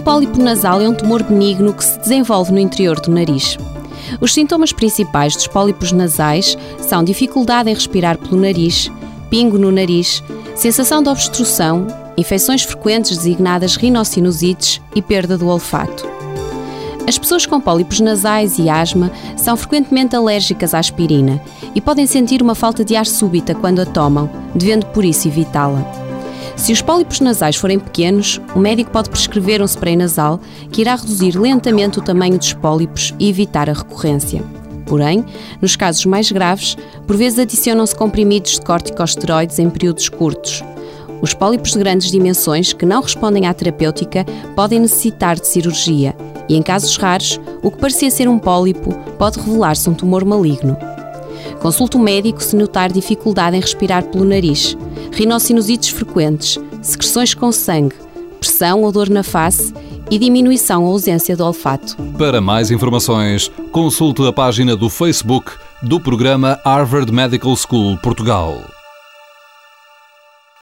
pólipo nasal é um tumor benigno que se desenvolve no interior do nariz. Os sintomas principais dos pólipos nasais são dificuldade em respirar pelo nariz, pingo no nariz, sensação de obstrução, infecções frequentes designadas rinossinusites e perda do olfato. As pessoas com pólipos nasais e asma são frequentemente alérgicas à aspirina e podem sentir uma falta de ar súbita quando a tomam, devendo por isso evitá-la. Se os pólipos nasais forem pequenos, o médico pode prescrever um spray nasal que irá reduzir lentamente o tamanho dos pólipos e evitar a recorrência. Porém, nos casos mais graves, por vezes adicionam-se comprimidos de corticosteroides em períodos curtos. Os pólipos de grandes dimensões que não respondem à terapêutica podem necessitar de cirurgia e, em casos raros, o que parecia ser um pólipo pode revelar-se um tumor maligno. Consulte o médico se notar dificuldade em respirar pelo nariz, rinossinusites frequentes, secreções com sangue, pressão ou dor na face e diminuição ou ausência do olfato. Para mais informações, consulte a página do Facebook do programa Harvard Medical School Portugal.